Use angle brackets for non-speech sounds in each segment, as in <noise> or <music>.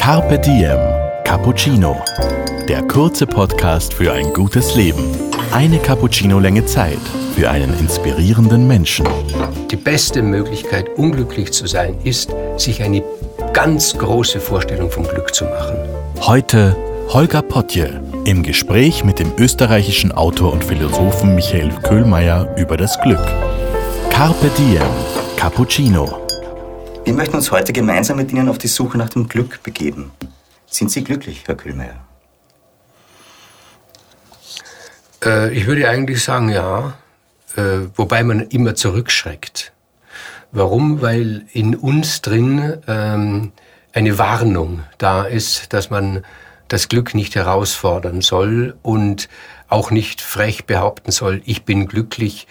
Carpe Diem Cappuccino. Der kurze Podcast für ein gutes Leben. Eine Cappuccino-Länge Zeit für einen inspirierenden Menschen. Die beste Möglichkeit, unglücklich zu sein, ist, sich eine ganz große Vorstellung vom Glück zu machen. Heute Holger Potje im Gespräch mit dem österreichischen Autor und Philosophen Michael Köhlmeier über das Glück. Carpe Diem Cappuccino. Wir möchten uns heute gemeinsam mit Ihnen auf die Suche nach dem Glück begeben. Sind Sie glücklich, Herr Kühlmeier? Äh, ich würde eigentlich sagen, ja. Äh, wobei man immer zurückschreckt. Warum? Weil in uns drin ähm, eine Warnung da ist, dass man das Glück nicht herausfordern soll und auch nicht frech behaupten soll, ich bin glücklich,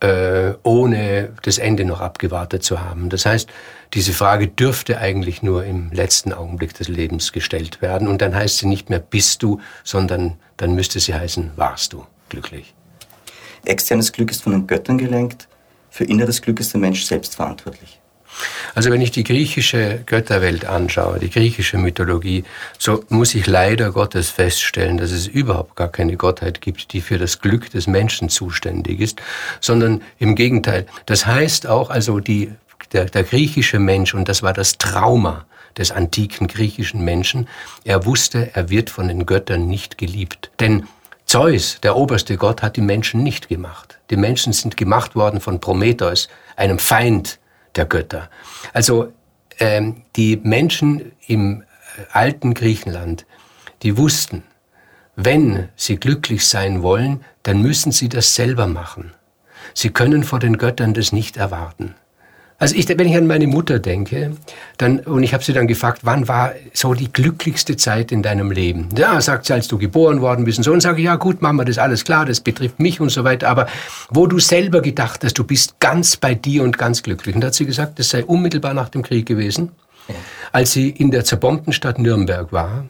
äh, ohne das Ende noch abgewartet zu haben. Das heißt, diese Frage dürfte eigentlich nur im letzten Augenblick des Lebens gestellt werden. Und dann heißt sie nicht mehr bist du, sondern dann müsste sie heißen warst du glücklich. Externes Glück ist von den Göttern gelenkt, für inneres Glück ist der Mensch selbst verantwortlich. Also wenn ich die griechische Götterwelt anschaue, die griechische Mythologie, so muss ich leider Gottes feststellen, dass es überhaupt gar keine Gottheit gibt, die für das Glück des Menschen zuständig ist, sondern im Gegenteil. Das heißt auch, also die, der, der griechische Mensch, und das war das Trauma des antiken griechischen Menschen, er wusste, er wird von den Göttern nicht geliebt. Denn Zeus, der oberste Gott, hat die Menschen nicht gemacht. Die Menschen sind gemacht worden von Prometheus, einem Feind der Götter. Also ähm, die Menschen im äh, alten Griechenland, die wussten, wenn sie glücklich sein wollen, dann müssen sie das selber machen. Sie können vor den Göttern das nicht erwarten. Also ich, wenn ich an meine Mutter denke, dann, und ich habe sie dann gefragt, wann war so die glücklichste Zeit in deinem Leben? Ja, sagt sie, als du geboren worden bist und so. Und sage ich, ja gut, Mama, das ist alles klar, das betrifft mich und so weiter. Aber wo du selber gedacht hast, du bist ganz bei dir und ganz glücklich. Und da hat sie gesagt, das sei unmittelbar nach dem Krieg gewesen, ja. als sie in der zerbombten Stadt Nürnberg war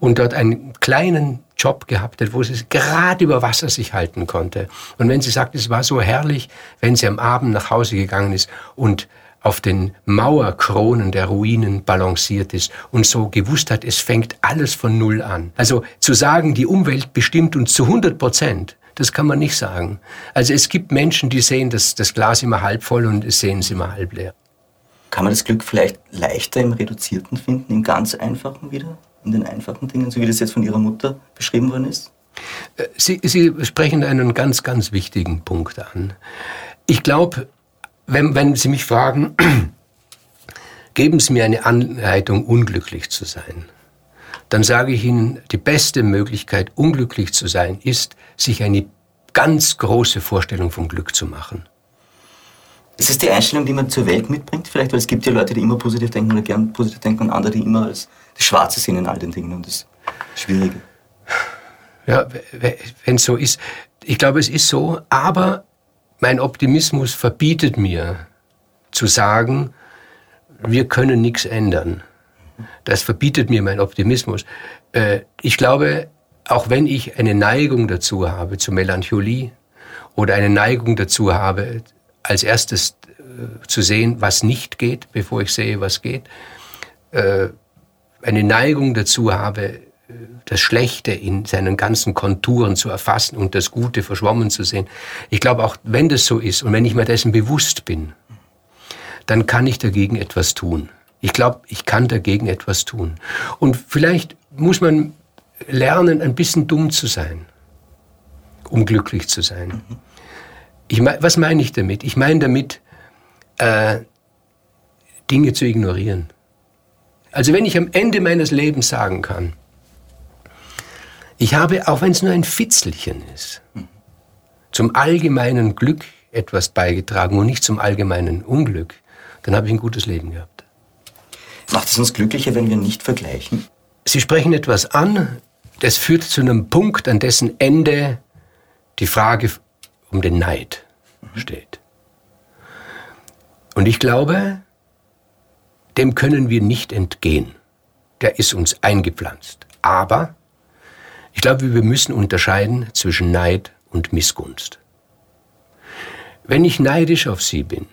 und dort einen kleinen Job gehabt hat, wo sie gerade über Wasser sich halten konnte. Und wenn sie sagt, es war so herrlich, wenn sie am Abend nach Hause gegangen ist und auf den Mauerkronen der Ruinen balanciert ist und so gewusst hat, es fängt alles von Null an. Also zu sagen, die Umwelt bestimmt uns zu 100 Prozent, das kann man nicht sagen. Also es gibt Menschen, die sehen das, das Glas immer halb voll und es sehen sie immer halb leer. Kann man das Glück vielleicht leichter im Reduzierten finden, im ganz Einfachen wieder? In den einfachen Dingen, so wie das jetzt von Ihrer Mutter beschrieben worden ist? Äh, Sie, Sie sprechen einen ganz, ganz wichtigen Punkt an. Ich glaube, wenn, wenn Sie mich fragen, <clears throat> geben Sie mir eine Anleitung, unglücklich zu sein, dann sage ich Ihnen, die beste Möglichkeit, unglücklich zu sein, ist, sich eine ganz große Vorstellung vom Glück zu machen. Ist es die Einstellung, die man zur Welt mitbringt? Vielleicht, weil es gibt ja Leute, die immer positiv denken oder gern positiv denken und andere, die immer als das Schwarze sehen in all den Dingen und das Schwierige. Ja, wenn es so ist. Ich glaube, es ist so, aber mein Optimismus verbietet mir zu sagen, wir können nichts ändern. Das verbietet mir mein Optimismus. Äh, ich glaube, auch wenn ich eine Neigung dazu habe, zu Melancholie oder eine Neigung dazu habe, als erstes äh, zu sehen, was nicht geht, bevor ich sehe, was geht, äh, eine Neigung dazu habe, das Schlechte in seinen ganzen Konturen zu erfassen und das Gute verschwommen zu sehen. Ich glaube, auch wenn das so ist und wenn ich mir dessen bewusst bin, dann kann ich dagegen etwas tun. Ich glaube, ich kann dagegen etwas tun. Und vielleicht muss man lernen, ein bisschen dumm zu sein, um glücklich zu sein. Ich was meine ich damit? Ich meine damit, äh, Dinge zu ignorieren. Also wenn ich am Ende meines Lebens sagen kann, ich habe, auch wenn es nur ein Fitzelchen ist, zum allgemeinen Glück etwas beigetragen und nicht zum allgemeinen Unglück, dann habe ich ein gutes Leben gehabt. Macht es uns glücklicher, wenn wir nicht vergleichen? Sie sprechen etwas an, das führt zu einem Punkt, an dessen Ende die Frage um den Neid steht. Und ich glaube, dem können wir nicht entgehen. Der ist uns eingepflanzt. Aber ich glaube, wir müssen unterscheiden zwischen Neid und Missgunst. Wenn ich neidisch auf Sie bin,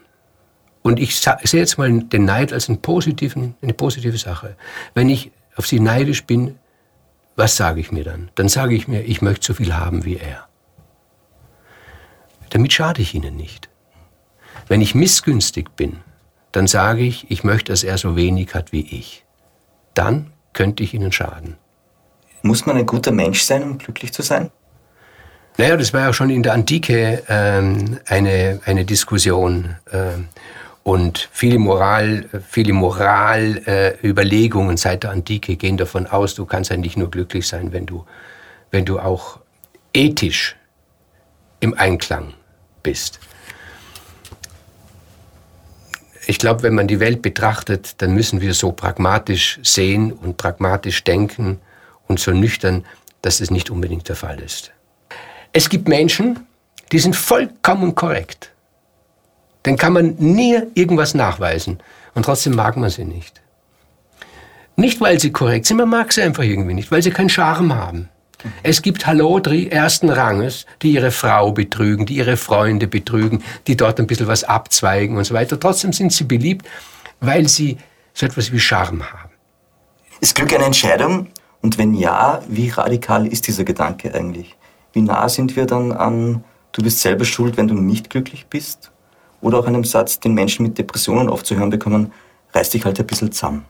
und ich sehe jetzt mal den Neid als einen positiven, eine positive Sache, wenn ich auf sie neidisch bin, was sage ich mir dann? Dann sage ich mir, ich möchte so viel haben wie er. Damit schade ich ihnen nicht. Wenn ich missgünstig bin, dann sage ich, ich möchte, dass er so wenig hat wie ich. Dann könnte ich ihnen schaden. Muss man ein guter Mensch sein, um glücklich zu sein? Naja, das war ja schon in der Antike ähm, eine, eine Diskussion. Ähm, und viele Moral, viele Moralüberlegungen äh, seit der Antike gehen davon aus, du kannst ja nicht nur glücklich sein, wenn du, wenn du auch ethisch im Einklang bist. Ich glaube, wenn man die Welt betrachtet, dann müssen wir so pragmatisch sehen und pragmatisch denken und so nüchtern, dass es nicht unbedingt der Fall ist. Es gibt Menschen, die sind vollkommen korrekt. Den kann man nie irgendwas nachweisen und trotzdem mag man sie nicht. Nicht, weil sie korrekt sind, man mag sie einfach irgendwie nicht, weil sie keinen Charme haben. Es gibt Hallodri ersten Ranges, die ihre Frau betrügen, die ihre Freunde betrügen, die dort ein bisschen was abzweigen und so weiter. Trotzdem sind sie beliebt, weil sie so etwas wie Charme haben. Ist Glück eine Entscheidung? Und wenn ja, wie radikal ist dieser Gedanke eigentlich? Wie nah sind wir dann an, du bist selber schuld, wenn du nicht glücklich bist? Oder auch einem Satz, den Menschen mit Depressionen oft zu hören bekommen, reiß dich halt ein bisschen zusammen.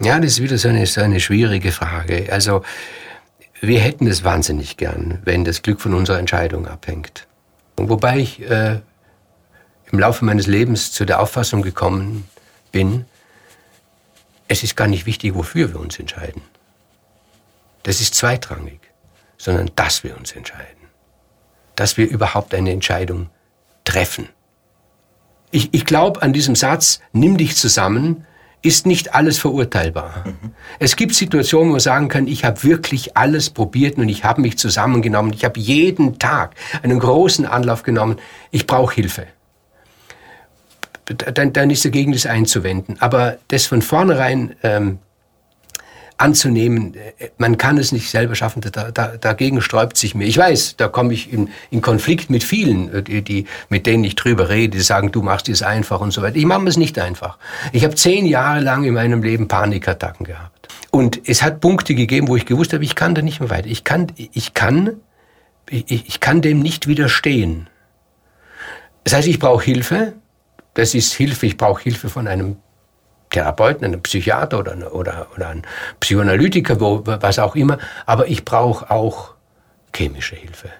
Ja, das ist wieder so eine, so eine schwierige Frage. Also, wir hätten es wahnsinnig gern, wenn das Glück von unserer Entscheidung abhängt. Wobei ich äh, im Laufe meines Lebens zu der Auffassung gekommen bin, es ist gar nicht wichtig, wofür wir uns entscheiden. Das ist zweitrangig, sondern dass wir uns entscheiden. Dass wir überhaupt eine Entscheidung treffen. Ich, ich glaube an diesem Satz, nimm dich zusammen, ist nicht alles verurteilbar. Mhm. Es gibt Situationen, wo man sagen kann, ich habe wirklich alles probiert und ich habe mich zusammengenommen. Ich habe jeden Tag einen großen Anlauf genommen. Ich brauche Hilfe. Dann, dann ist dagegen das einzuwenden. Aber das von vornherein ähm, anzunehmen, äh, man kann es nicht selber schaffen, da, da, dagegen sträubt sich mir. Ich weiß, da komme ich in, in Konflikt mit vielen, äh, die, die, mit denen ich drüber rede, die sagen, du machst es einfach und so weiter. Ich mache es nicht einfach. Ich habe zehn Jahre lang in meinem Leben Panikattacken gehabt. Und es hat Punkte gegeben, wo ich gewusst habe, ich kann da nicht mehr weiter. Ich kann, ich kann, ich, ich kann dem nicht widerstehen. Das heißt, ich brauche Hilfe. Das ist Hilfe, ich brauche Hilfe von einem Therapeuten, einen Psychiater oder, oder, oder einen Psychoanalytiker, wo, was auch immer, aber ich brauche auch chemische Hilfe.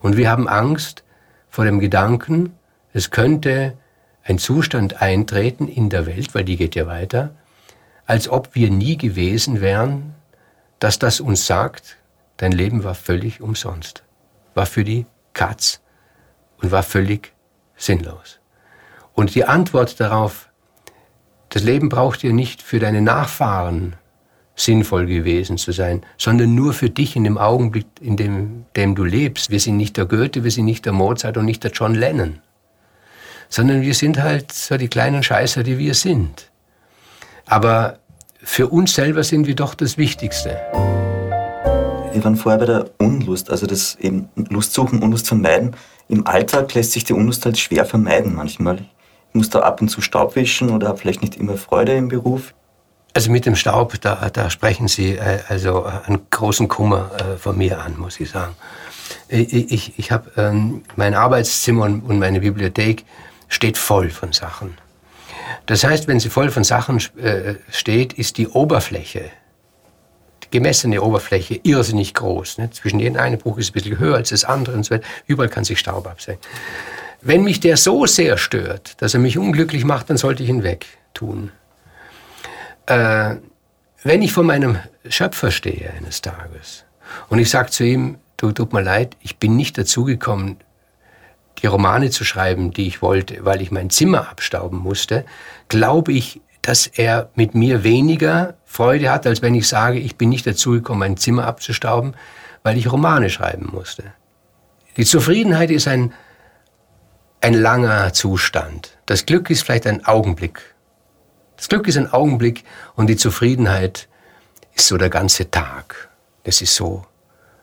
Und wir haben Angst vor dem Gedanken, es könnte ein Zustand eintreten in der Welt, weil die geht ja weiter, als ob wir nie gewesen wären, dass das uns sagt, dein Leben war völlig umsonst, war für die Katz und war völlig sinnlos. Und die Antwort darauf das Leben braucht dir nicht für deine Nachfahren sinnvoll gewesen zu sein, sondern nur für dich in dem Augenblick, in dem, dem du lebst. Wir sind nicht der Goethe, wir sind nicht der Mozart und nicht der John Lennon, sondern wir sind halt so die kleinen Scheißer, die wir sind. Aber für uns selber sind wir doch das Wichtigste. Wir waren vorher bei der Unlust, also das eben Lust suchen, Unlust vermeiden. Im Alltag lässt sich die Unlust halt schwer vermeiden manchmal muss da ab und zu Staub wischen oder habe vielleicht nicht immer Freude im Beruf? Also mit dem Staub, da, da sprechen Sie äh, also einen großen Kummer äh, von mir an, muss ich sagen. Ich, ich, ich habe ähm, mein Arbeitszimmer und, und meine Bibliothek steht voll von Sachen. Das heißt, wenn sie voll von Sachen äh, steht, ist die Oberfläche, die gemessene Oberfläche, irrsinnig groß. Ne? Zwischen jedem einen Buch ist es ein bisschen höher als das andere und so weiter. Überall kann sich Staub absenken. Wenn mich der so sehr stört, dass er mich unglücklich macht, dann sollte ich ihn wegtun. Äh, wenn ich vor meinem Schöpfer stehe eines Tages und ich sage zu ihm, du tut mir leid, ich bin nicht dazugekommen, die Romane zu schreiben, die ich wollte, weil ich mein Zimmer abstauben musste, glaube ich, dass er mit mir weniger Freude hat, als wenn ich sage, ich bin nicht dazugekommen, mein Zimmer abzustauben, weil ich Romane schreiben musste. Die Zufriedenheit ist ein ein langer Zustand. Das Glück ist vielleicht ein Augenblick. Das Glück ist ein Augenblick und die Zufriedenheit ist so der ganze Tag. Das ist so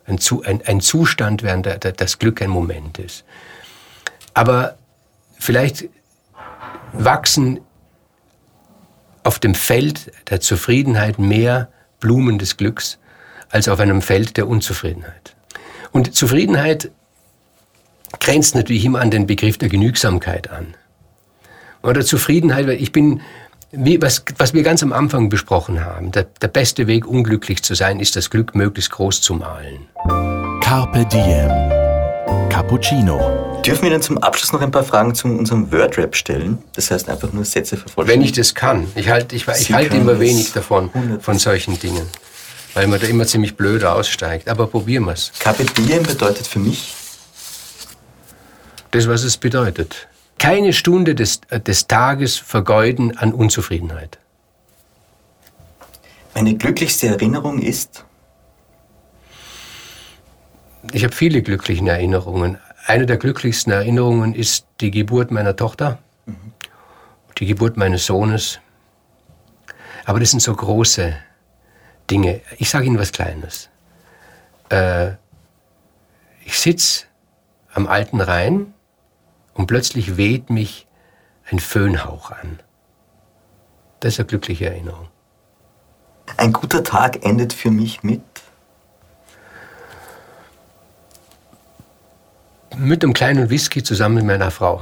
ein, ein, ein Zustand, während der, der, das Glück ein Moment ist. Aber vielleicht wachsen auf dem Feld der Zufriedenheit mehr Blumen des Glücks als auf einem Feld der Unzufriedenheit. Und Zufriedenheit grenzt natürlich immer an den Begriff der Genügsamkeit an. Oder Zufriedenheit, weil ich bin, wie, was, was wir ganz am Anfang besprochen haben, der, der beste Weg, unglücklich zu sein, ist das Glück möglichst groß zu malen. Carpe Diem. Cappuccino. Dürfen wir dann zum Abschluss noch ein paar Fragen zu unserem Wordrap stellen? Das heißt einfach nur Sätze vervollständigen. Wenn ich das kann. Ich halte ich, ich halte immer wenig davon, von solchen Dingen. Weil man da immer ziemlich blöd aussteigt. Aber probieren wir es. Carpe Diem bedeutet für mich? Das, was es bedeutet. Keine Stunde des, des Tages vergeuden an Unzufriedenheit. Meine glücklichste Erinnerung ist? Ich habe viele glückliche Erinnerungen. Eine der glücklichsten Erinnerungen ist die Geburt meiner Tochter, mhm. die Geburt meines Sohnes. Aber das sind so große Dinge. Ich sage Ihnen was Kleines. Äh, ich sitze am alten Rhein und plötzlich weht mich ein Föhnhauch an. Das ist eine glückliche Erinnerung. Ein guter Tag endet für mich mit mit einem kleinen Whisky zusammen mit meiner Frau.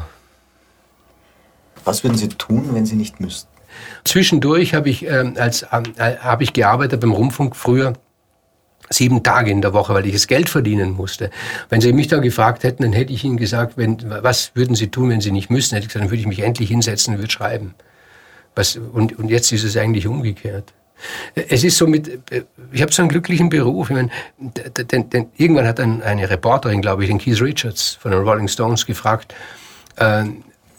Was würden Sie tun, wenn Sie nicht müssten? Zwischendurch habe ich, äh, als, äh, hab ich gearbeitet beim Rundfunk früher sieben Tage in der Woche, weil ich das Geld verdienen musste. Wenn Sie mich da gefragt hätten, dann hätte ich Ihnen gesagt, wenn, was würden Sie tun, wenn Sie nicht müssten? Hätte ich gesagt, dann würde ich mich endlich hinsetzen und würde schreiben. Was, und, und jetzt ist es eigentlich umgekehrt. Es ist so mit, ich habe so einen glücklichen Beruf. Ich meine, denn, denn, irgendwann hat ein, eine Reporterin, glaube ich, den Keith Richards von den Rolling Stones gefragt, äh,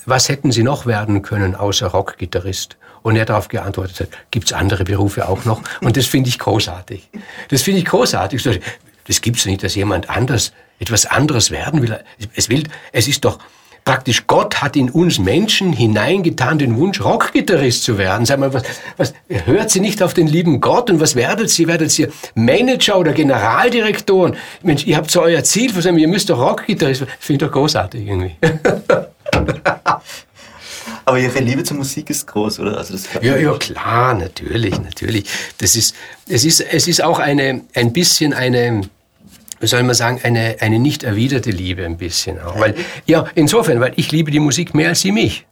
was hätten Sie noch werden können außer Rockgitarrist? Und er darauf geantwortet hat, gibt es andere Berufe auch noch? Und das finde ich großartig. Das finde ich großartig. Das gibt es nicht, dass jemand anders etwas anderes werden will. Es will, es ist doch, praktisch Gott hat in uns Menschen hineingetan den Wunsch, Rockgitarrist zu werden. Sag mal, was, was, hört sie nicht auf den lieben Gott und was werdet sie? Werdet sie Manager oder Generaldirektoren? Mensch, ihr habt so euer Ziel, ihr müsst doch Rockgitarrist werden. Finde ich doch großartig irgendwie. <laughs> Aber Ihre Liebe zur Musik ist groß, oder? Also das ja, ja, klar, natürlich, natürlich. Das ist, es ist, es ist auch eine, ein bisschen eine, wie soll man sagen, eine, eine nicht erwiderte Liebe ein bisschen auch. Weil, ja, insofern, weil ich liebe die Musik mehr als sie mich.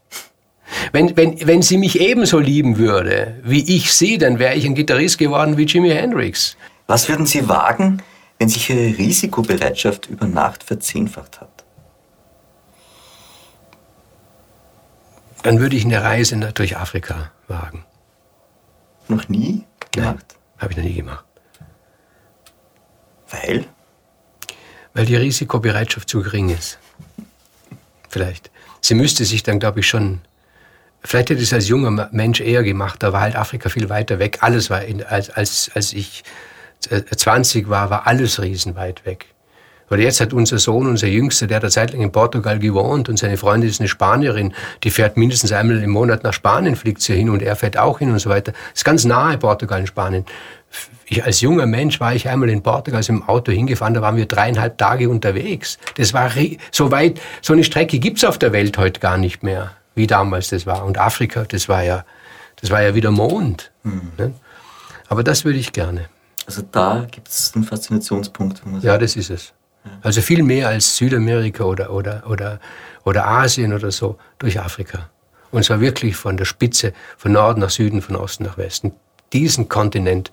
Wenn, wenn, wenn sie mich ebenso lieben würde, wie ich sie, dann wäre ich ein Gitarrist geworden wie Jimi Hendrix. Was würden Sie wagen, wenn sich Ihre Risikobereitschaft über Nacht verzehnfacht hat? Dann würde ich eine Reise durch Afrika wagen. Noch nie gemacht? Habe ich noch nie gemacht. Weil? weil die Risikobereitschaft zu gering ist. Vielleicht. Sie müsste sich dann, glaube ich, schon. Vielleicht hätte es als junger Mensch eher gemacht, da war halt Afrika viel weiter weg. Alles war, in, als, als, als ich 20 war, war alles riesenweit weg. Weil jetzt hat unser Sohn, unser Jüngster, der hat eine Zeit lang in Portugal gewohnt und seine Freundin ist eine Spanierin, die fährt mindestens einmal im Monat nach Spanien, fliegt sie hin und er fährt auch hin und so weiter. Das ist ganz nahe Portugal in Spanien ich, als junger Mensch war ich einmal in Portugal im Auto hingefahren, da waren wir dreieinhalb Tage unterwegs. Das war so weit, so eine Strecke gibt's auf der Welt heute gar nicht mehr, wie damals das war. Und Afrika, das war ja, das war ja wieder Mond. Mhm. Ne? Aber das würde ich gerne. Also da gibt es einen Faszinationspunkt. Ja, das ist es. Also viel mehr als Südamerika oder, oder, oder, oder Asien oder so, durch Afrika. Und zwar wirklich von der Spitze, von Norden nach Süden, von Osten nach Westen. Diesen Kontinent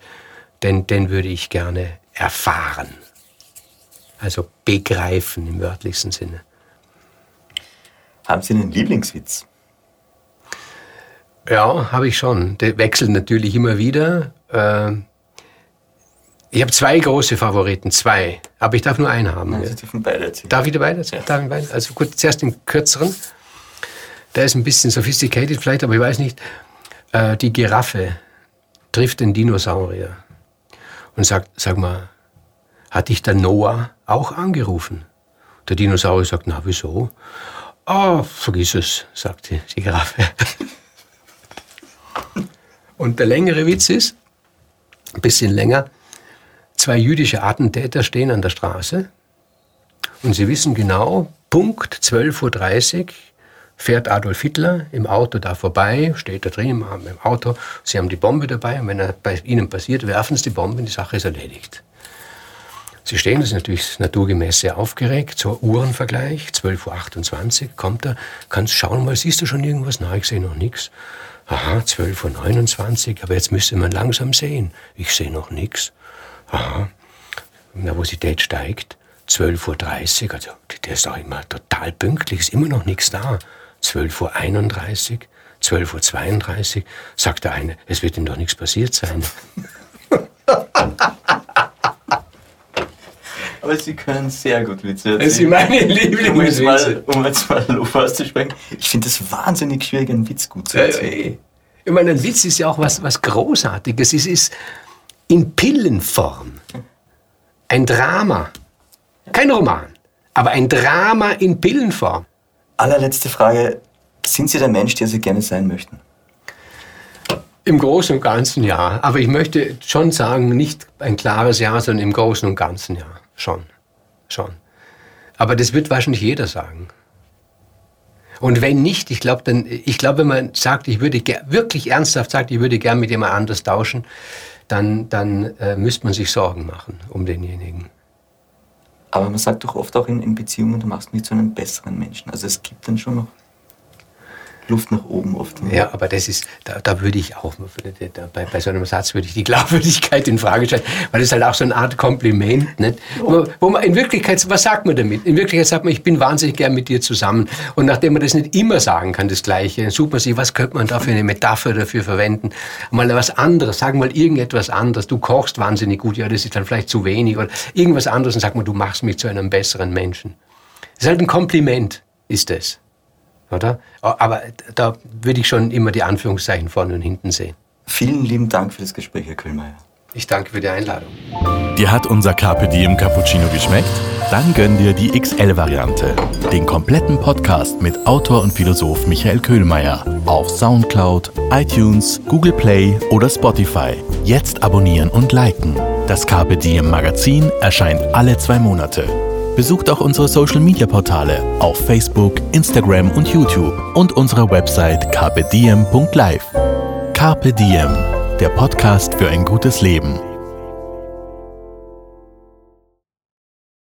den, den würde ich gerne erfahren. Also begreifen im wörtlichsten Sinne. Haben Sie einen Lieblingswitz? Ja, habe ich schon. Der wechselt natürlich immer wieder. Ähm, ich habe zwei große Favoriten, zwei. Aber ich darf nur einen haben. Sie dürfen beide erzählen. Darf ich beide erzählen? Ja. Darf ich Also gut, zuerst den kürzeren. Der ist ein bisschen sophisticated vielleicht, aber ich weiß nicht. Äh, die Giraffe trifft den Dinosaurier und sagt, sag mal, hat dich der Noah auch angerufen? Der Dinosaurier sagt, na wieso? Ah, oh, vergiss es, sagt die Giraffe. <laughs> und der längere Witz ist, ein bisschen länger, zwei jüdische Attentäter stehen an der Straße und sie wissen genau, Punkt 12.30 Uhr fährt Adolf Hitler im Auto da vorbei, steht da drin im Auto, sie haben die Bombe dabei und wenn er bei ihnen passiert, werfen sie die Bombe und die Sache ist erledigt. Sie stehen, das ist natürlich naturgemäß sehr aufgeregt, so Uhrenvergleich, 12.28 Uhr kommt er, kannst schauen mal, siehst du schon irgendwas? Nein, ich sehe noch nichts. Aha, 12.29 Uhr, aber jetzt müsste man langsam sehen. Ich sehe noch nichts. Aha, Nervosität steigt. 12.30 Uhr, also der ist auch immer total pünktlich, ist immer noch nichts da. 12.31 Uhr, 12.32 Uhr, sagt der eine, es wird ihm doch nichts passiert sein. <laughs> Aber Sie können sehr gut Witze erzählen. Das sind meine Lieblingswitze. Um jetzt mal, um mal auszusprechen. Ich finde es wahnsinnig schwierig, einen Witz gut zu erzählen. Ich meine, ein Witz ist ja auch was, was Großartiges. Es ist in Pillenform. Ein Drama. Kein Roman, aber ein Drama in Pillenform. Allerletzte Frage. Sind Sie der Mensch, der Sie gerne sein möchten? Im Großen und Ganzen ja. Aber ich möchte schon sagen, nicht ein klares Ja, sondern im Großen und Ganzen ja. Schon. Schon. Aber das wird wahrscheinlich jeder sagen. Und wenn nicht, ich glaube, dann, ich glaube, wenn man sagt, ich würde wirklich ernsthaft sagt, ich würde gern mit jemand anders tauschen, dann, dann äh, müsste man sich Sorgen machen um denjenigen. Aber man sagt doch oft auch in, in Beziehungen, du machst mich zu einem besseren Menschen. Also es gibt dann schon noch Luft nach oben oft. Ja, aber das ist, da, da würde ich auch, bei, bei so einem Satz würde ich die Glaubwürdigkeit in Frage stellen, weil das ist halt auch so eine Art Kompliment, nicht? Wo, wo man in Wirklichkeit, was sagt man damit? In Wirklichkeit sagt man, ich bin wahnsinnig gern mit dir zusammen. Und nachdem man das nicht immer sagen kann, das Gleiche, dann sucht man sich, was könnte man da für eine Metapher dafür verwenden? Mal was anderes, sagen mal irgendetwas anderes. Du kochst wahnsinnig gut, ja, das ist dann vielleicht zu wenig. Oder irgendwas anderes und sag mal, du machst mich zu einem besseren Menschen. Das ist halt ein Kompliment, ist es oder? Aber da würde ich schon immer die Anführungszeichen vorne und hinten sehen. Vielen lieben Dank für das Gespräch, Herr Kühlmeier. Ich danke für die Einladung. Dir hat unser Carpe Diem Cappuccino geschmeckt? Dann gönn dir die XL-Variante. Den kompletten Podcast mit Autor und Philosoph Michael Köhlmeier auf Soundcloud, iTunes, Google Play oder Spotify. Jetzt abonnieren und liken. Das Carpe Diem Magazin erscheint alle zwei Monate. Besucht auch unsere Social Media Portale auf Facebook, Instagram und YouTube und unsere Website carpediem.live. Carpe Diem, der Podcast für ein gutes Leben.